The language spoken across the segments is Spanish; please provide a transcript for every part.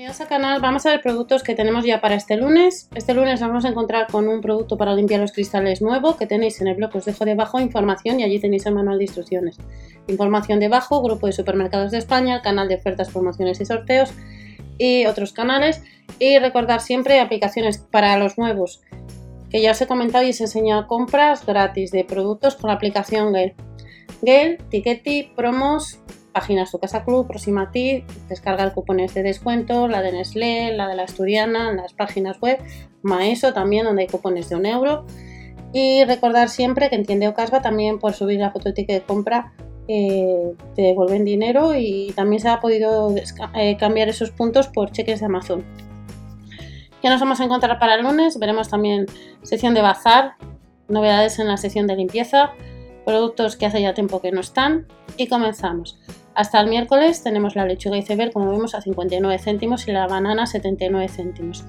Bienvenidos al canal, vamos a ver productos que tenemos ya para este lunes. Este lunes vamos a encontrar con un producto para limpiar los cristales nuevo que tenéis en el blog, os dejo debajo información y allí tenéis el manual de instrucciones. Información debajo, grupo de supermercados de España, canal de ofertas, promociones y sorteos y otros canales. Y recordar siempre aplicaciones para los nuevos, que ya os he comentado y os he enseñado compras gratis de productos con la aplicación Gale. Gale, Tickety, Promos, páginas Tu Casa Club, Próxima a ti, descarga el cupones de descuento, la de Nestlé, la de la Asturiana, las páginas web, Maeso también, donde hay cupones de un euro. Y recordar siempre que en Tiende o Casba también por subir la foto de compra eh, te devuelven dinero y también se ha podido eh, cambiar esos puntos por cheques de Amazon. ¿Qué nos vamos a encontrar para el lunes? Veremos también sección de bazar, novedades en la sección de limpieza, productos que hace ya tiempo que no están y comenzamos. Hasta el miércoles tenemos la lechuga iceberg, como vemos, a 59 céntimos y la banana a 79 céntimos.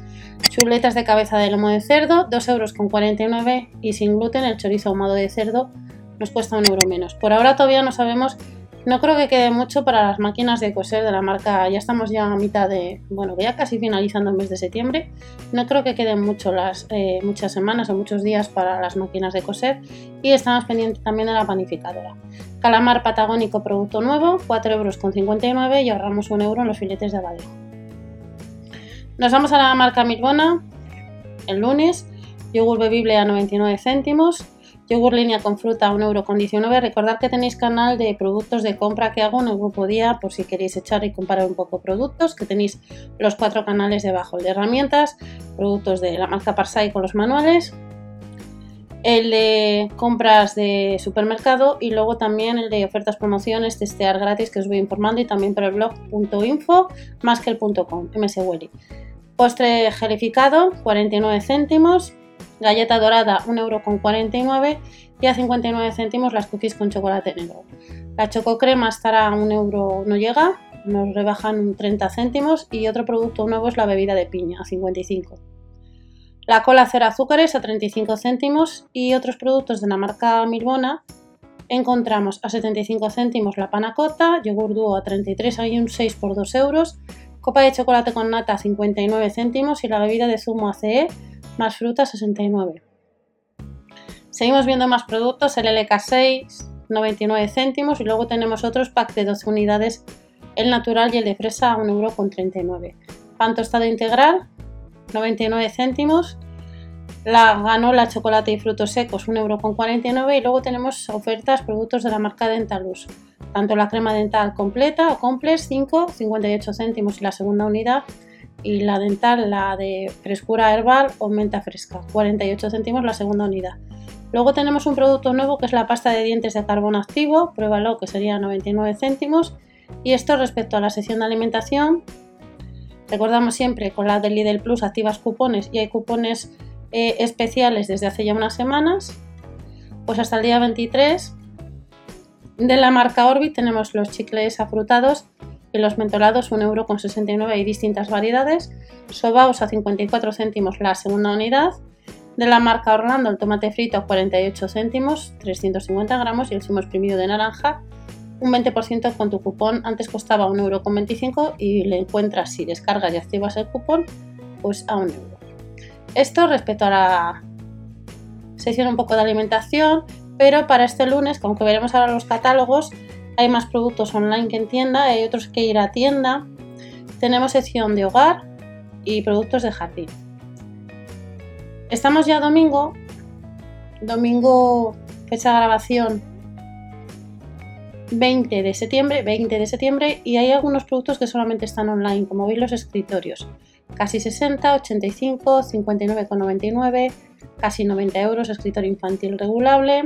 Chuletas de cabeza de lomo de cerdo, 2,49 euros y sin gluten el chorizo ahumado de cerdo nos cuesta un euro menos. Por ahora todavía no sabemos no creo que quede mucho para las máquinas de coser de la marca, ya estamos ya a mitad de, bueno, ya casi finalizando el mes de septiembre. No creo que queden mucho las, eh, muchas semanas o muchos días para las máquinas de coser y estamos pendientes también de la panificadora. Calamar patagónico producto nuevo, 4,59 euros y ahorramos un euro en los filetes de abadeo. Nos vamos a la marca Milbona el lunes, yogur bebible a 99 céntimos, yogur línea con fruta a 1,19€. Recordad que tenéis canal de productos de compra que hago en el grupo día por si queréis echar y comparar un poco productos, que tenéis los cuatro canales debajo, el de herramientas, productos de la marca Parsai con los manuales, el de compras de supermercado y luego también el de ofertas promociones, testear gratis que os voy informando y también por el blog.info más que el .com, mswelly. Postre gelificado, 49 céntimos, galleta dorada 1,49€ y a 59 céntimos las cookies con chocolate negro. La chococrema estará a 1 euro, no llega, nos rebajan 30 céntimos y otro producto nuevo es la bebida de piña a 55. La cola cero azúcares a 35 céntimos y otros productos de la marca Milbona encontramos a 75 céntimos la panacota, yogur dúo a 33, hay un 6 por 2 euros, copa de chocolate con nata a 59 céntimos y la bebida de zumo ACE más fruta 69. Seguimos viendo más productos, el LK6 99 céntimos y luego tenemos otros pack de 12 unidades, el natural y el de fresa a 1,39€. Pan tostado integral 99 céntimos, la ganola, chocolate y frutos secos 1,49€ y luego tenemos ofertas productos de la marca Dentalus, tanto la crema dental completa o complex 5,58 céntimos y la segunda unidad y la dental, la de frescura herbal o menta fresca, 48 céntimos la segunda unidad. Luego tenemos un producto nuevo que es la pasta de dientes de carbón activo, pruébalo que sería 99 céntimos. Y esto respecto a la sección de alimentación, recordamos siempre con la del Lidl Plus activas cupones y hay cupones eh, especiales desde hace ya unas semanas. Pues hasta el día 23 de la marca Orbit tenemos los chicles afrutados y los mentolados 1,69€ hay distintas variedades, sobaos a 54 céntimos la segunda unidad, de la marca Orlando el tomate frito a 48 céntimos, 350 gramos y el zumo exprimido de naranja un 20% con tu cupón, antes costaba 1,25€ y le encuentras si descargas y activas el cupón pues a 1€. Esto respecto a la sección un poco de alimentación, pero para este lunes, aunque veremos ahora los catálogos, hay más productos online que en tienda, hay otros que ir a tienda. Tenemos sección de hogar y productos de jardín. Estamos ya domingo, domingo fecha de grabación 20 de septiembre, 20 de septiembre y hay algunos productos que solamente están online, como veis los escritorios. Casi 60, 85, 59,99, casi 90 euros, escritorio infantil regulable,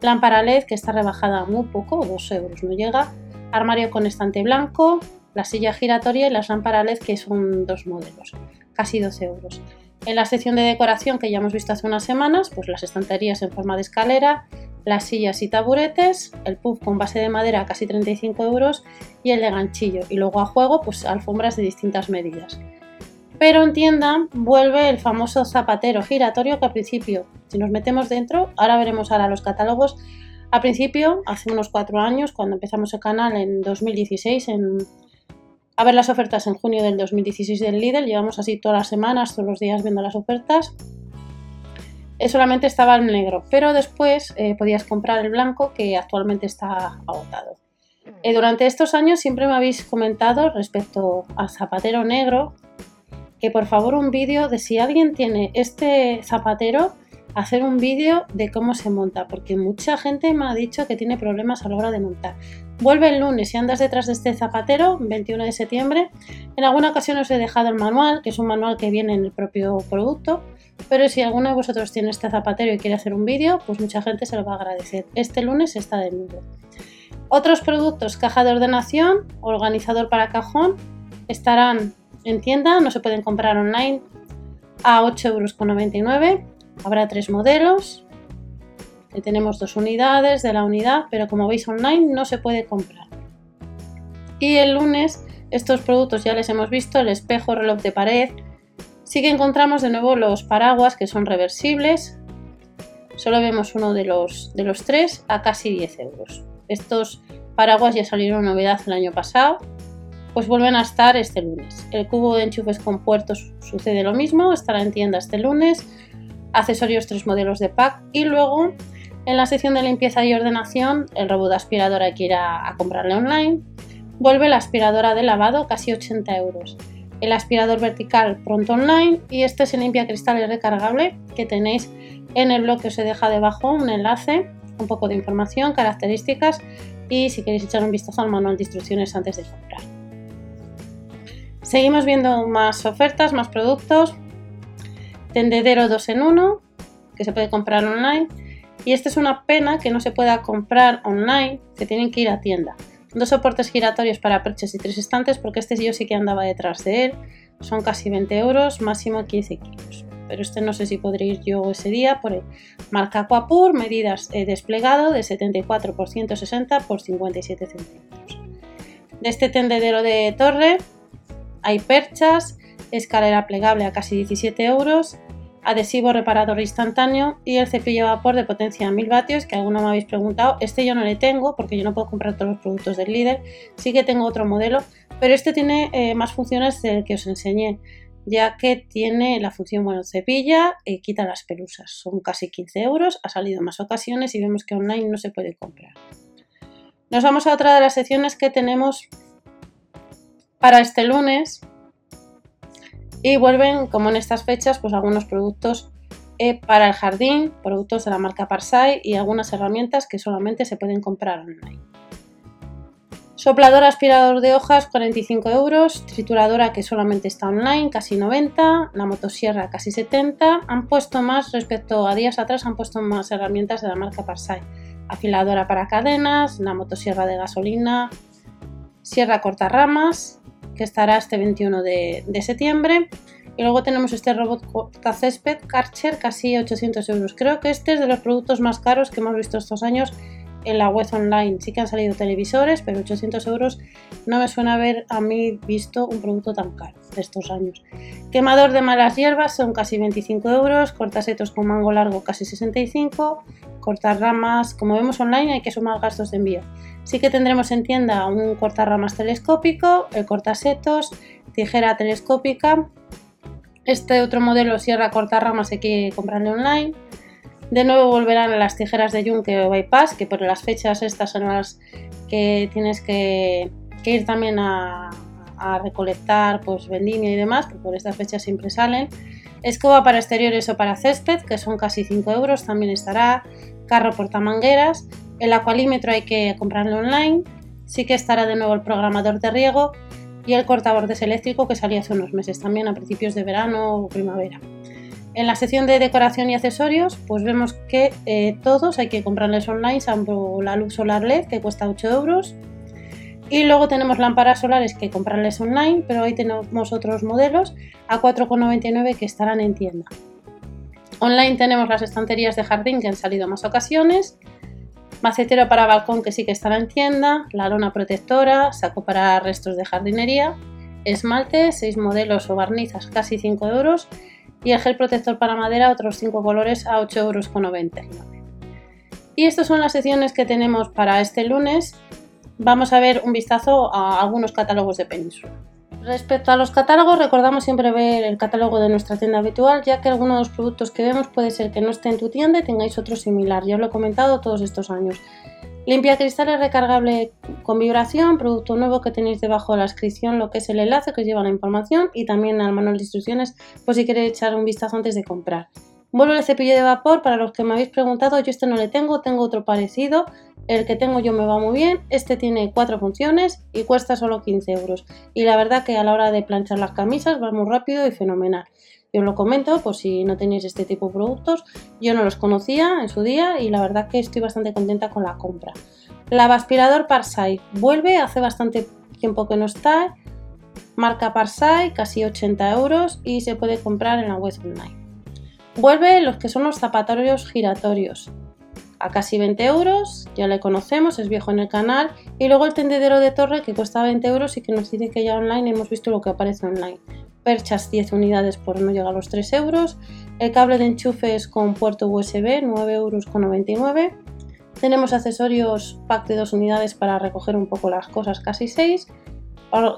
Lámpara LED que está rebajada muy poco, 2 euros no llega. Armario con estante blanco, la silla giratoria y las lámparas LED que son dos modelos, casi 12 euros. En la sección de decoración que ya hemos visto hace unas semanas, pues las estanterías en forma de escalera las sillas y taburetes, el puff con base de madera casi 35 euros y el de ganchillo. Y luego a juego, pues alfombras de distintas medidas. Pero en tienda vuelve el famoso zapatero giratorio que al principio, si nos metemos dentro, ahora veremos ahora los catálogos, al principio, hace unos cuatro años, cuando empezamos el canal en 2016, en, a ver las ofertas en junio del 2016 del Lidl, llevamos así todas las semanas, todos los días viendo las ofertas, eh, solamente estaba el negro, pero después eh, podías comprar el blanco que actualmente está agotado. Eh, durante estos años siempre me habéis comentado respecto al zapatero negro que por favor un vídeo de si alguien tiene este zapatero hacer un vídeo de cómo se monta, porque mucha gente me ha dicho que tiene problemas a la hora de montar. Vuelve el lunes si andas detrás de este zapatero, 21 de septiembre. En alguna ocasión os he dejado el manual, que es un manual que viene en el propio producto, pero si alguno de vosotros tiene este zapatero y quiere hacer un vídeo, pues mucha gente se lo va a agradecer. Este lunes está de nuevo. Otros productos, caja de ordenación, organizador para cajón, estarán en tienda, no se pueden comprar online a 8,99 euros. Habrá tres modelos. Tenemos dos unidades de la unidad, pero como veis online no se puede comprar. Y el lunes estos productos ya les hemos visto, el espejo, reloj de pared. Sí que encontramos de nuevo los paraguas que son reversibles. Solo vemos uno de los, de los tres a casi 10 euros. Estos paraguas ya salieron novedad el año pasado pues vuelven a estar este lunes. El cubo de enchufes con puertos sucede lo mismo, estará en tienda este lunes accesorios tres modelos de pack y luego en la sección de limpieza y ordenación el robot de aspiradora que ir a, comprarle online vuelve la aspiradora de lavado casi 80 euros el aspirador vertical pronto online y este se limpia cristales recargable que tenéis en el blog que os he dejado debajo un enlace un poco de información características y si queréis echar un vistazo al manual de instrucciones antes de comprar seguimos viendo más ofertas más productos tendedero 2 en 1 que se puede comprar online y esta es una pena que no se pueda comprar online, que tienen que ir a tienda. Dos soportes giratorios para perches y tres estantes porque este yo sí que andaba detrás de él, son casi 20 euros, máximo 15 kilos. Pero este no sé si podré ir yo ese día por él. Marca Aquapur, medidas eh, desplegado de 74 por 160 por 57 centímetros. De este tendedero de torre hay perchas, escalera plegable a casi 17 euros, adhesivo reparador instantáneo y el cepillo vapor de potencia 1000 vatios que alguno me habéis preguntado. Este yo no le tengo porque yo no puedo comprar todos los productos del líder. Sí que tengo otro modelo, pero este tiene eh, más funciones del que os enseñé ya que tiene la función, bueno, cepilla y quita las pelusas. Son casi 15 euros, ha salido en más ocasiones y vemos que online no se puede comprar. Nos vamos a otra de las secciones que tenemos para este lunes y vuelven, como en estas fechas, pues algunos productos eh, para el jardín, productos de la marca Parsai y algunas herramientas que solamente se pueden comprar online. Soplador aspirador de hojas 45 euros, trituradora que solamente está online casi 90, la motosierra casi 70. Han puesto más respecto a días atrás, han puesto más herramientas de la marca Parsai. Afiladora para cadenas, la motosierra de gasolina, sierra corta ramas, que estará este 21 de, septiembre. Y luego tenemos este robot césped Karcher, casi 800 euros. Creo que este es de los productos más caros que hemos visto estos años en la web online. Sí que han salido televisores, pero 800 euros no me suena haber a mí visto un producto tan caro de estos años. Quemador de malas hierbas son casi 25 euros, cortasetos con mango largo casi 65, cortar ramas, como vemos online hay que sumar gastos de envío. Sí que tendremos en tienda un cortarramas telescópico, el cortasetos, tijera telescópica. Este otro modelo sierra cortarramas hay que comprarle online. De nuevo volverán las tijeras de yunque o bypass, que por las fechas estas son las que tienes que, ir también a, recolectar pues vendimia y demás, que por estas fechas siempre salen. Escoba para exteriores o para césped, que son casi 5 euros, también estará. Carro portamangueras, el acualímetro hay que comprarlo online, sí que estará de nuevo el programador de riego y el cortabordes eléctrico que salió hace unos meses también a principios de verano o primavera. En la sección de decoración y accesorios, pues vemos que eh, todos hay que comprarles online, salvo la luz solar LED que cuesta 8 euros. Y luego tenemos lámparas solares que comprarles online, pero hoy tenemos otros modelos a 4,99 que estarán en tienda. Online tenemos las estanterías de jardín que han salido más ocasiones macetero para balcón que sí que estará en tienda, la lona protectora, saco para restos de jardinería, esmalte, 6 modelos o barnizas casi 5 euros y el gel protector para madera otros 5 colores a 8,99 euros. Y estas son las secciones que tenemos para este lunes. Vamos a ver un vistazo a algunos catálogos de Península. Respecto a los catálogos, recordamos siempre ver el catálogo de nuestra tienda habitual, ya que algunos de los productos que vemos puede ser que no esté en tu tienda y tengáis otro similar. Ya os lo he comentado todos estos años. Limpia cristales recargable con vibración, producto nuevo que tenéis debajo de la inscripción, lo que es el enlace que os lleva la información y también al manual de instrucciones por si queréis echar un vistazo antes de comprar. Vuelvo el cepillo de vapor, para los que me habéis preguntado, yo este no le tengo, tengo otro parecido, el que tengo yo me va muy bien, este tiene cuatro funciones y cuesta solo 15 euros. Y la verdad que a la hora de planchar las camisas va muy rápido y fenomenal. Yo os lo comento por si no tenéis este tipo de productos, yo no los conocía en su día y la verdad que estoy bastante contenta con la compra. Lavaspirador Parsai vuelve, hace bastante tiempo que no está, marca Parsai, casi 80 euros y se puede comprar en la web online. Vuelve los que son los zapatorios giratorios. A casi 20 euros, ya le conocemos, es viejo en el canal. Y luego el tendedero de torre que cuesta 20 euros y que nos dice que ya online hemos visto lo que aparece online. Perchas 10 unidades por no llegar a los 3 euros. El cable de enchufes con puerto USB 9 euros con 99. Tenemos accesorios pack de 2 unidades para recoger un poco las cosas, casi 6.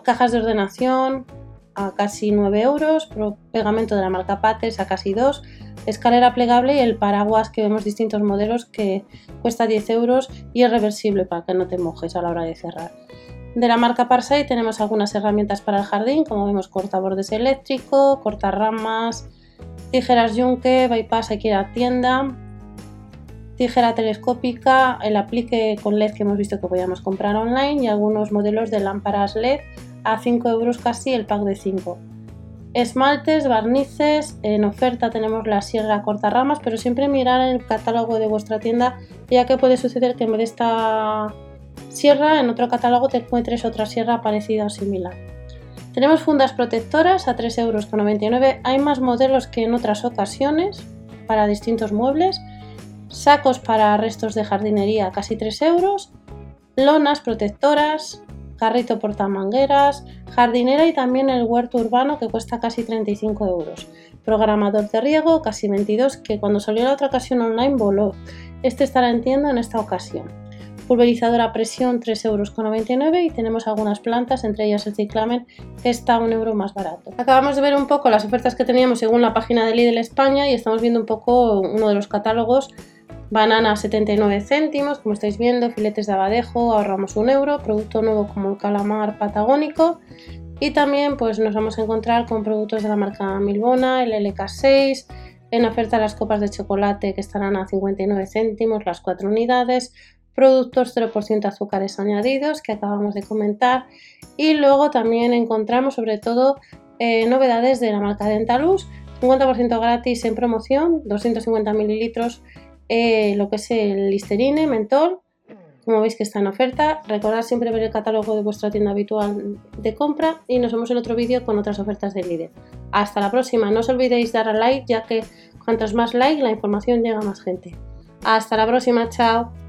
Cajas de ordenación a casi 9 euros. Pegamento de la marca Pates a casi 2 escalera plegable y el paraguas que vemos distintos modelos que cuesta 10 euros y es reversible para que no te mojes a la hora de cerrar. De la marca Parsai tenemos algunas herramientas para el jardín, como vemos cortabordes eléctrico, cortarramas, tijeras Yunque, bypass aquí a tienda, tijera telescópica, el aplique con LED que hemos visto que podíamos comprar online y algunos modelos de lámparas LED a 5 euros casi el pack de 5. Esmaltes, barnices, en oferta tenemos la sierra corta ramas, pero siempre mirar el catálogo de vuestra tienda, ya que puede suceder que en vez de esta sierra, en otro catálogo te encuentres otra sierra parecida o similar. Tenemos fundas protectoras a 3,99 euros. Hay más modelos que en otras ocasiones para distintos muebles. Sacos para restos de jardinería casi 3 euros. Lonas protectoras, carrito portamangueras, jardinera y también el huerto urbano que cuesta casi 35 euros. Programador de riego, casi 22, que cuando salió la otra ocasión online voló. Este estará en tienda en esta ocasión. Pulverizador a presión 3,99 euros y tenemos algunas plantas, entre ellas el ciclamen, que está un euro más barato. Acabamos de ver un poco las ofertas que teníamos según la página de Lidl España y estamos viendo un poco uno de los catálogos Banana 79 céntimos, como estáis viendo, filetes de abadejo, ahorramos un euro, producto nuevo como el calamar patagónico. Y también pues nos vamos a encontrar con productos de la marca Milbona, el LK6, en oferta las copas de chocolate que estarán a 59 céntimos, las 4 unidades, productos 0% azúcares añadidos que acabamos de comentar. Y luego también encontramos sobre todo eh, novedades de la marca Dentalus, 50% gratis en promoción, 250 mililitros eh, lo que es el Listerine, mentol, como veis que está en oferta. Recordad siempre ver el catálogo de vuestra tienda habitual de compra y nos vemos en otro vídeo con otras ofertas de líder. Hasta la próxima, no os olvidéis dar a like ya que cuantos más like la información llega a más gente. Hasta la próxima, chao.